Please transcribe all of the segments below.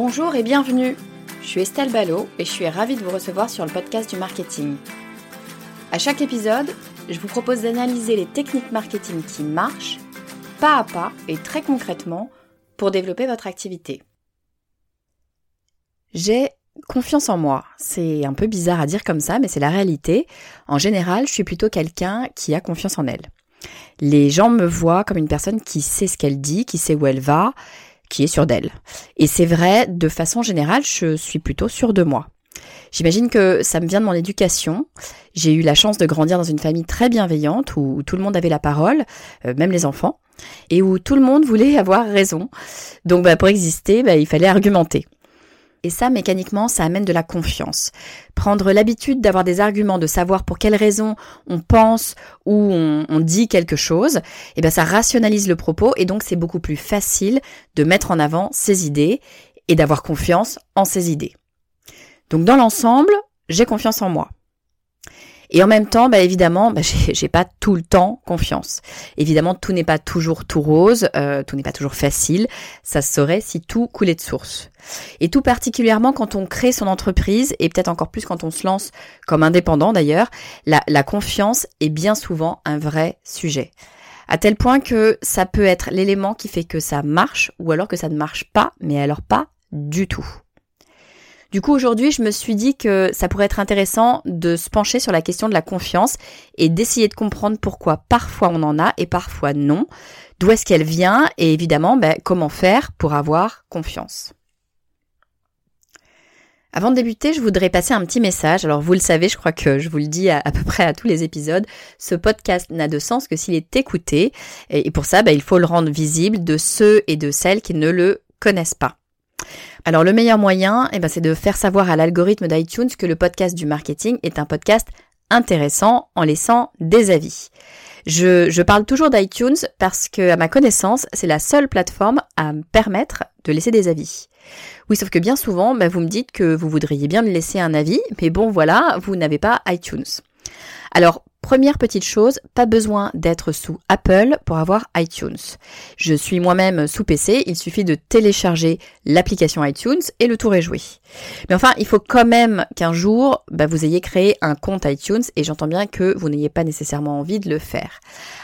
Bonjour et bienvenue. Je suis Estelle Ballot et je suis ravie de vous recevoir sur le podcast du marketing. À chaque épisode, je vous propose d'analyser les techniques marketing qui marchent, pas à pas et très concrètement, pour développer votre activité. J'ai confiance en moi. C'est un peu bizarre à dire comme ça, mais c'est la réalité. En général, je suis plutôt quelqu'un qui a confiance en elle. Les gens me voient comme une personne qui sait ce qu'elle dit, qui sait où elle va, qui est sûre d'elle. Et c'est vrai, de façon générale, je suis plutôt sûre de moi. J'imagine que ça me vient de mon éducation. J'ai eu la chance de grandir dans une famille très bienveillante où, tout le monde avait la parole, euh, même les enfants, et où tout le monde voulait avoir raison. Donc bah, pour exister, bah, il fallait argumenter. Et ça, mécaniquement, ça amène de la confiance. Prendre l'habitude d'avoir des arguments, de savoir pour quelles raisons on pense ou on, dit quelque chose, eh bien ça rationalise le propos et donc c'est beaucoup plus facile de mettre en avant ses idées et d'avoir confiance en ses idées. Donc dans l'ensemble, j'ai confiance en moi. Et en même temps, bah évidemment, bah, j'ai pas tout le temps confiance. Évidemment, tout n'est pas toujours tout rose, euh, tout n'est pas toujours facile. Ça se saurait si tout coulait de source. Et tout particulièrement quand on crée son entreprise, et peut-être encore plus quand on se lance comme indépendant d'ailleurs, la, la confiance est bien souvent un vrai sujet. À tel point que ça peut être l'élément qui fait que ça marche, ou alors que ça ne marche pas, mais alors pas du tout. Du coup, aujourd'hui, je me suis dit que ça pourrait être intéressant de se pencher sur la question de la confiance et d'essayer de comprendre pourquoi parfois on en a et parfois non, d'où est-ce qu'elle vient et évidemment ben, comment faire pour avoir confiance. Avant de débuter, je voudrais passer un petit message. Alors vous le savez, je crois que je vous le dis à, peu près à tous les épisodes, ce podcast n'a de sens que s'il est écouté. Et, pour ça, ben, il faut le rendre visible de ceux et de celles qui ne le connaissent pas. Alors le meilleur moyen, eh ben, c'est de faire savoir à l'algorithme d'iTunes que le podcast du marketing est un podcast intéressant en laissant des avis. Je, parle toujours d'iTunes parce que, à ma connaissance, c'est la seule plateforme à me permettre de laisser des avis. Oui, sauf que bien souvent, ben, vous me dites que vous voudriez bien me laisser un avis, mais bon, voilà, vous n'avez pas iTunes. Alors, Première petite chose, pas besoin d'être sous Apple pour avoir iTunes. Je suis moi-même sous PC, il suffit de télécharger l'application iTunes et le tour est joué. Mais enfin, il faut quand même qu'un jour, bah, vous ayez créé un compte iTunes et j'entends bien que vous n'ayez pas nécessairement envie de le faire.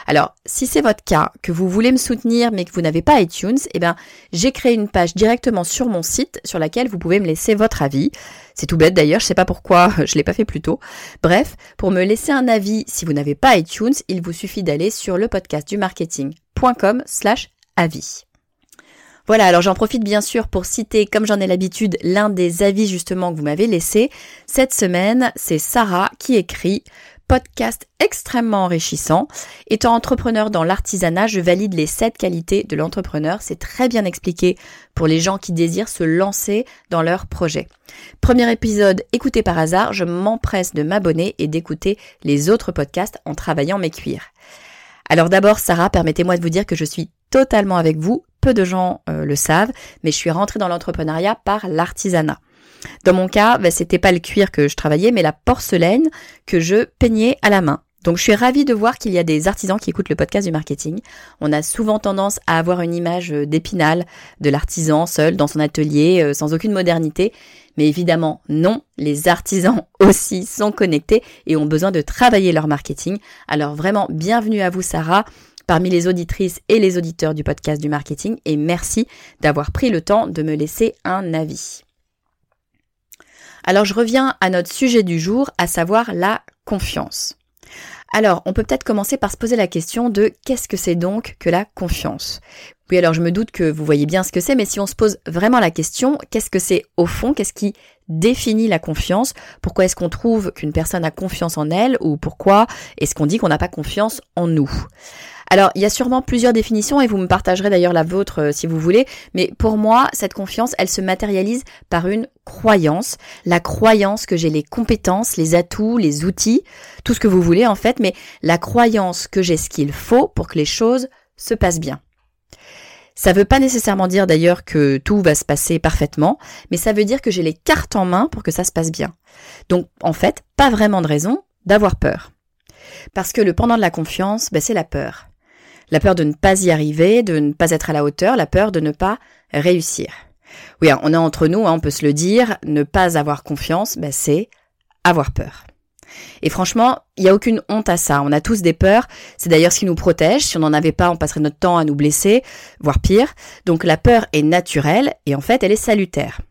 Alors, si c'est votre cas, que vous voulez me soutenir mais que vous n'avez pas iTunes, eh bien, j'ai créé une page directement sur mon site sur laquelle vous pouvez me laisser votre avis. C'est tout bête d'ailleurs, je sais pas pourquoi je l'ai pas fait plus tôt. Bref, pour me laisser un avis si vous n'avez pas iTunes, il vous suffit d'aller sur le podcast du marketing.com slash avis. Voilà, alors j'en profite bien sûr pour citer, comme j'en ai l'habitude, l'un des avis justement que vous m'avez laissé. Cette semaine, c'est Sarah qui écrit podcast extrêmement enrichissant. Étant entrepreneur dans l'artisanat, je valide les sept qualités de l'entrepreneur. C'est très bien expliqué pour les gens qui désirent se lancer dans leur projet. Premier épisode écouté par hasard, je m'empresse de m'abonner et d'écouter les autres podcasts en travaillant mes cuirs. Alors d'abord, Sarah, permettez-moi de vous dire que je suis totalement avec vous. Peu de gens euh, le savent, mais je suis rentrée dans l'entrepreneuriat par l'artisanat. Dans mon cas, ben, c'était pas le cuir que je travaillais, mais la porcelaine que je peignais à la main. Donc je suis ravie de voir qu'il y a des artisans qui écoutent le podcast du marketing. On a souvent tendance à avoir une image euh, d'épinal de l'artisan seul dans son atelier, euh, sans aucune modernité. Mais évidemment, non, les artisans aussi sont connectés et ont besoin de travailler leur marketing. Alors vraiment, bienvenue à vous Sarah parmi les auditrices et les auditeurs du podcast du marketing et merci d'avoir pris le temps de me laisser un avis. Alors je reviens à notre sujet du jour, à savoir la confiance. Alors, on peut peut-être commencer par se poser la question de qu'est-ce que c'est donc que la confiance? Oui, alors je me doute que vous voyez bien ce que c'est, mais si on se pose vraiment la question, qu'est-ce que c'est au fond? Qu'est-ce qui définit la confiance? Pourquoi est-ce qu'on trouve qu'une personne a confiance en elle Ou pourquoi est-ce qu'on dit qu'on n'a pas confiance en nous? Alors, il y a sûrement plusieurs définitions et vous me partagerez d'ailleurs la vôtre euh, si vous voulez, mais pour moi, cette confiance, elle se matérialise par une croyance, la croyance que j'ai les compétences, les atouts, les outils, tout ce que vous voulez en fait, mais la croyance que j'ai ce qu'il faut pour que les choses se passent bien. Ça ne veut pas nécessairement dire d'ailleurs que tout va se passer parfaitement, mais ça veut dire que j'ai les cartes en main pour que ça se passe bien. Donc en fait, pas vraiment de raison d'avoir peur. Parce que le pendant de la confiance, ben, c'est la peur la peur de ne pas y arriver, de ne pas être à la hauteur, la peur de ne pas réussir. Oui, hein, on est entre nous, hein, on peut se le dire, ne pas avoir confiance, ben, c'est avoir peur. Et franchement, il n'y a aucune honte à ça. On a tous des peurs. C'est d'ailleurs ce qui nous protège. Si on n'en avait pas, on passerait notre temps à nous blesser, voire pire. Donc la peur est naturelle et en fait, elle est salutaire.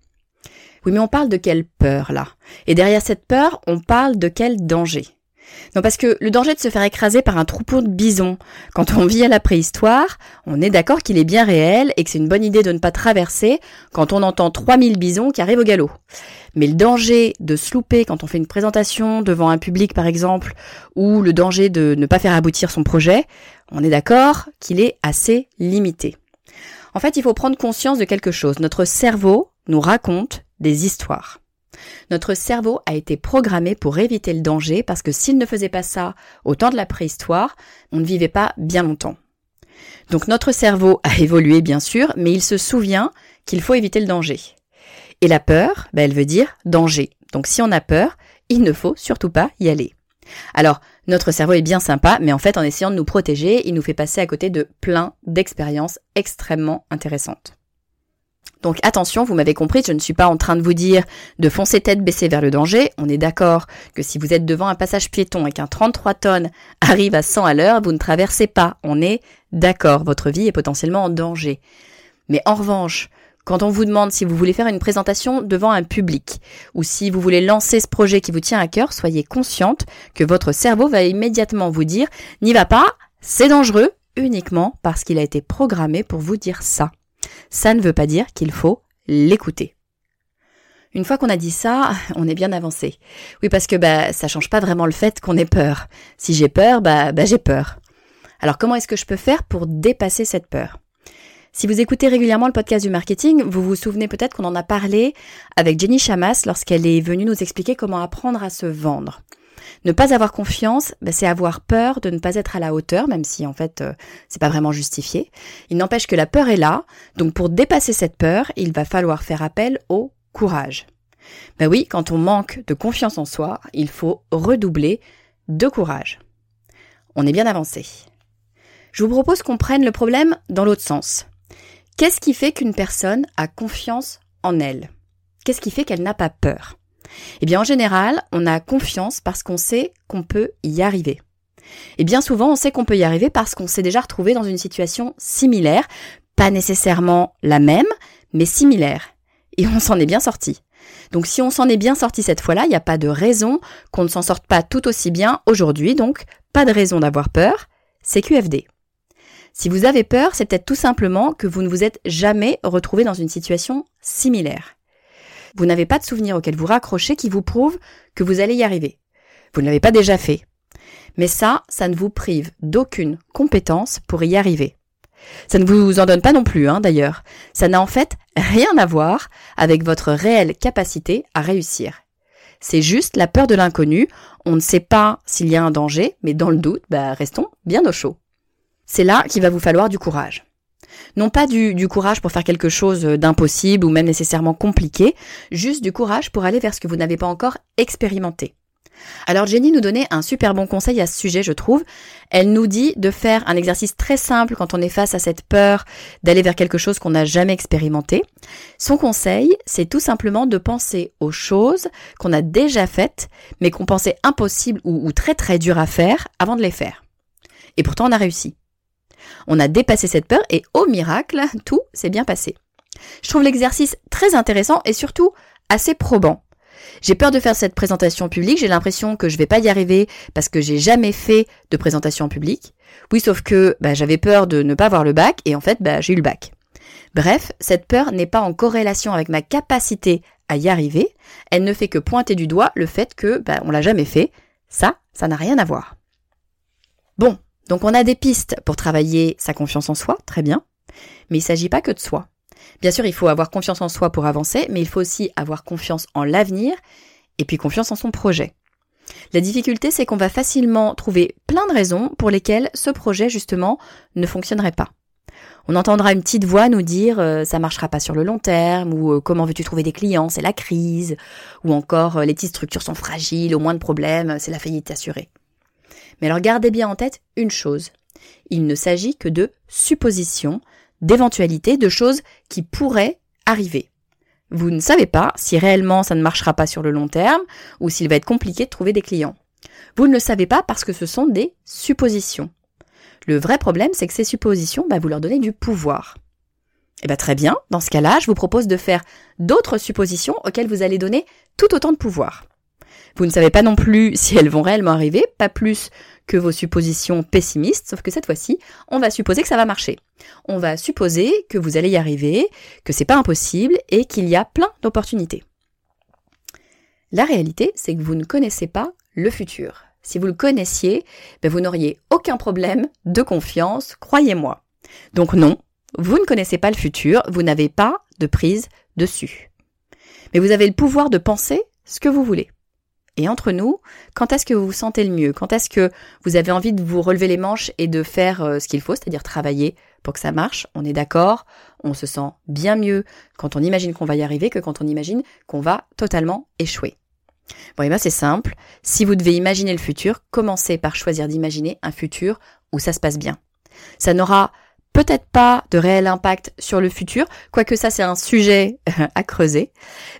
Oui, mais on parle de quelle peur là? Et derrière cette peur, on parle de quel danger? Non, parce que le danger de se faire écraser par un troupeau de bisons, quand on vit à la préhistoire, on est d'accord qu'il est bien réel et que c'est une bonne idée de ne pas traverser quand on entend 3000 bisons qui arrivent au galop. Mais le danger de se louper quand on fait une présentation devant un public par exemple, ou le danger de ne pas faire aboutir son projet, on est d'accord qu'il est assez limité. En fait, il faut prendre conscience de quelque chose. Notre cerveau nous raconte des histoires. Notre cerveau a été programmé pour éviter le danger parce que s'il ne faisait pas ça au temps de la préhistoire, on ne vivait pas bien longtemps. Donc notre cerveau a évolué bien sûr, mais il se souvient qu'il faut éviter le danger. Et la peur, ben, elle veut dire danger. Donc si on a peur, il ne faut surtout pas y aller. Alors, notre cerveau est bien sympa, mais en fait, en essayant de nous protéger, il nous fait passer à côté de plein d'expériences extrêmement intéressantes. Donc attention, vous m'avez compris, je ne suis pas en train de vous dire de foncer tête baissée vers le danger. On est d'accord que si vous êtes devant un passage piéton et qu'un 33 tonnes arrive à 100 à l'heure, vous ne traversez pas. On est d'accord, votre vie est potentiellement en danger. Mais en revanche, quand on vous demande si vous voulez faire une présentation devant un public ou si vous voulez lancer ce projet qui vous tient à cœur, soyez consciente que votre cerveau va immédiatement vous dire n'y va pas, c'est dangereux, uniquement parce qu'il a été programmé pour vous dire ça ça ne veut pas dire qu'il faut l'écouter. Une fois qu'on a dit ça, on est bien avancé. Oui, parce que bah ça change pas vraiment le fait qu'on ait peur. Si j'ai peur, bah, bah j'ai peur. Alors comment est-ce que je peux faire pour dépasser cette peur? Si vous écoutez régulièrement le podcast du marketing, vous vous souvenez peut-être qu'on en a parlé avec Jenny Chamas lorsqu'elle est venue nous expliquer comment apprendre à se vendre. Ne pas avoir confiance, ben, c'est avoir peur de ne pas être à la hauteur, même si en fait euh, c'est pas vraiment justifié. Il n'empêche que la peur est là, donc pour dépasser cette peur, il va falloir faire appel au courage. Ben oui, quand on manque de confiance en soi, il faut redoubler de courage. On est bien avancé. Je vous propose qu'on prenne le problème dans l'autre sens. Qu'est-ce qui fait qu'une personne a confiance en elle? Qu'est-ce qui fait qu'elle n'a pas peur? Eh bien, en général, on a confiance parce qu'on sait qu'on peut y arriver. Et bien souvent, on sait qu'on peut y arriver parce qu'on s'est déjà retrouvé dans une situation similaire, pas nécessairement la même, mais similaire. Et on s'en est bien sorti. Donc si on s'en est bien sorti cette fois-là, il n'y a pas de raison qu'on ne s'en sorte pas tout aussi bien aujourd'hui, donc pas de raison d'avoir peur, c'est QFD. Si vous avez peur, c'est peut-être tout simplement que vous ne vous êtes jamais retrouvé dans une situation similaire. Vous n'avez pas de souvenir auquel vous raccrochez qui vous prouve que vous allez y arriver. Vous ne l'avez pas déjà fait. Mais ça, ça ne vous prive d'aucune compétence pour y arriver. Ça ne vous en donne pas non plus, hein, d'ailleurs. Ça n'a en fait rien à voir avec votre réelle capacité à réussir. C'est juste la peur de l'inconnu. On ne sait pas s'il y a un danger, mais dans le doute, bah, restons bien au chaud. C'est là qu'il va vous falloir du courage. Non pas du, courage pour faire quelque chose d'impossible ou même nécessairement compliqué, juste du courage pour aller vers ce que vous n'avez pas encore expérimenté. Alors Jenny nous donnait un super bon conseil à ce sujet, je trouve. Elle nous dit de faire un exercice très simple quand on est face à cette peur d'aller vers quelque chose qu'on n'a jamais expérimenté. Son conseil, c'est tout simplement de penser aux choses qu'on a déjà faites, mais qu'on pensait impossibles ou, ou très très dures à faire avant de les faire. Et pourtant on a réussi. On a dépassé cette peur et au miracle, tout s'est bien passé. Je trouve l'exercice très intéressant et surtout assez probant. J'ai peur de faire cette présentation publique, j'ai l'impression que je vais pas y arriver parce que j'ai jamais fait de présentation publique. Oui, sauf que bah, j'avais peur de ne pas avoir le bac et en fait bah, j'ai eu le bac. Bref, cette peur n'est pas en corrélation avec ma capacité à y arriver, elle ne fait que pointer du doigt le fait que bah, on l'a jamais fait. Ça, ça n'a rien à voir. Bon, donc on a des pistes pour travailler sa confiance en soi, très bien, mais il ne s'agit pas que de soi. Bien sûr, il faut avoir confiance en soi pour avancer, mais il faut aussi avoir confiance en l'avenir et puis confiance en son projet. La difficulté, c'est qu'on va facilement trouver plein de raisons pour lesquelles ce projet, justement, ne fonctionnerait pas. On entendra une petite voix nous dire euh, ça marchera pas sur le long terme ou euh, comment veux-tu trouver des clients, c'est la crise ou encore euh, les petites structures sont fragiles, au moins de problèmes, c'est la faillite assurée. Mais alors gardez bien en tête une chose. Il ne s'agit que de suppositions d'éventualités, de choses qui pourraient arriver. Vous ne savez pas si réellement ça ne marchera pas sur le long terme ou s'il va être compliqué de trouver des clients. Vous ne le savez pas parce que ce sont des suppositions. Le vrai problème, c'est que ces suppositions, bah, vous leur donnez du pouvoir. Eh bien très bien, dans ce cas-là, je vous propose de faire d'autres suppositions auxquelles vous allez donner tout autant de pouvoir. Vous ne savez pas non plus si elles vont réellement arriver, pas plus que vos suppositions pessimistes, sauf que cette fois-ci, on va supposer que ça va marcher. On va supposer que vous allez y arriver, que c'est pas impossible et qu'il y a plein d'opportunités. La réalité, c'est que vous ne connaissez pas le futur. Si vous le connaissiez, ben vous n'auriez aucun problème de confiance, croyez-moi. Donc non, vous ne connaissez pas le futur, vous n'avez pas de prise dessus. Mais vous avez le pouvoir de penser ce que vous voulez. Et entre nous, quand est-ce que vous vous sentez le mieux? Quand est-ce que vous avez envie de vous relever les manches et de faire euh, ce qu'il faut, c'est-à-dire travailler pour que ça marche? On est d'accord, on se sent bien mieux quand on imagine qu'on va y arriver que quand on imagine qu'on va totalement échouer. Bon, et ben c'est simple. Si vous devez imaginer le futur, commencez par choisir d'imaginer un futur où ça se passe bien. Ça n'aura peut-être pas de réel impact sur le futur, quoique ça c'est un sujet à creuser,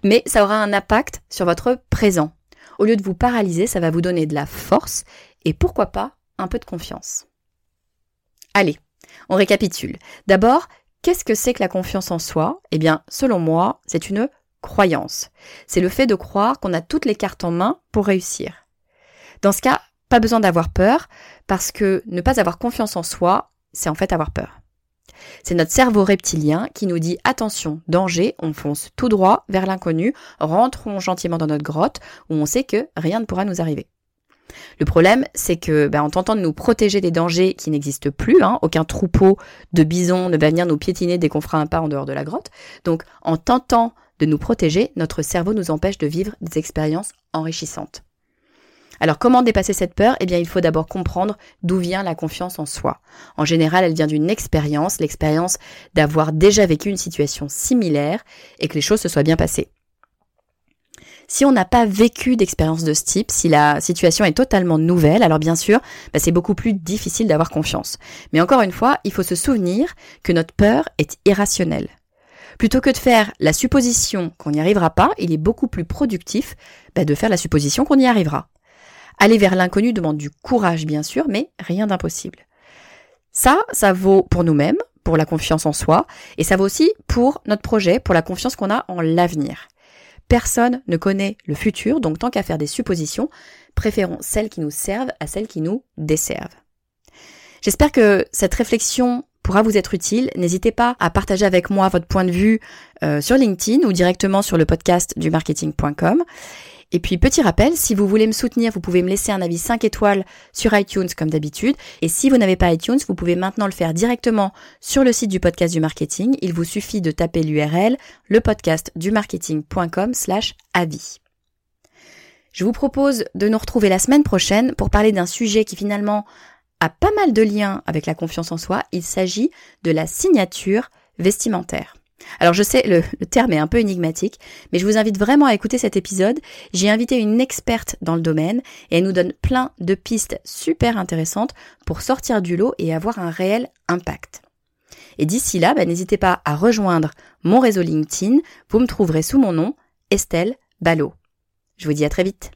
mais ça aura un impact sur votre présent. Au lieu de vous paralyser, ça va vous donner de la force et pourquoi pas un peu de confiance. Allez, on récapitule. D'abord, qu'est-ce que c'est que la confiance en soi? Eh bien, selon moi, c'est une croyance. C'est le fait de croire qu'on a toutes les cartes en main pour réussir. Dans ce cas, pas besoin d'avoir peur, parce que ne pas avoir confiance en soi, c'est en fait avoir peur. C'est notre cerveau reptilien qui nous dit attention, danger, on fonce tout droit vers l'inconnu, rentrons gentiment dans notre grotte où on sait que rien ne pourra nous arriver. Le problème, c'est que, ben, en tentant de nous protéger des dangers qui n'existent plus, hein, aucun troupeau de bisons ne va venir nous piétiner dès qu'on fera un pas en dehors de la grotte. Donc, en tentant de nous protéger, notre cerveau nous empêche de vivre des expériences enrichissantes. Alors comment dépasser cette peur? Eh bien il faut d'abord comprendre d'où vient la confiance en soi. En général, elle vient d'une expérience, l'expérience d'avoir déjà vécu une situation similaire et que les choses se soient bien passées. Si on n'a pas vécu d'expérience de ce type, si la situation est totalement nouvelle, alors bien sûr, bah, c'est beaucoup plus difficile d'avoir confiance. Mais encore une fois, il faut se souvenir que notre peur est irrationnelle. Plutôt que de faire la supposition qu'on n'y arrivera pas, il est beaucoup plus productif bah, de faire la supposition qu'on y arrivera. Aller vers l'inconnu demande du courage, bien sûr, mais rien d'impossible. Ça, ça vaut pour nous-mêmes, pour la confiance en soi, et ça vaut aussi pour notre projet, pour la confiance qu'on a en l'avenir. Personne ne connaît le futur, donc tant qu'à faire des suppositions, préférons celles qui nous servent à celles qui nous desservent. J'espère que cette réflexion pourra vous être utile. N'hésitez pas à partager avec moi votre point de vue euh, sur LinkedIn ou directement sur le podcast du marketing.com. Et puis petit rappel, si vous voulez me soutenir, vous pouvez me laisser un avis 5 étoiles sur iTunes comme d'habitude. Et si vous n'avez pas iTunes, vous pouvez maintenant le faire directement sur le site du podcast du marketing. Il vous suffit de taper l'URL lepodcastdumarketing.com slash avis. Je vous propose de nous retrouver la semaine prochaine pour parler d'un sujet qui finalement a pas mal de liens avec la confiance en soi. Il s'agit de la signature vestimentaire. Alors je sais, le, terme est un peu énigmatique, mais je vous invite vraiment à écouter cet épisode. J'ai invité une experte dans le domaine et elle nous donne plein de pistes super intéressantes pour sortir du lot et avoir un réel impact. Et d'ici là, bah, n'hésitez pas à rejoindre mon réseau LinkedIn. Vous me trouverez sous mon nom, Estelle Ballot. Je vous dis à très vite.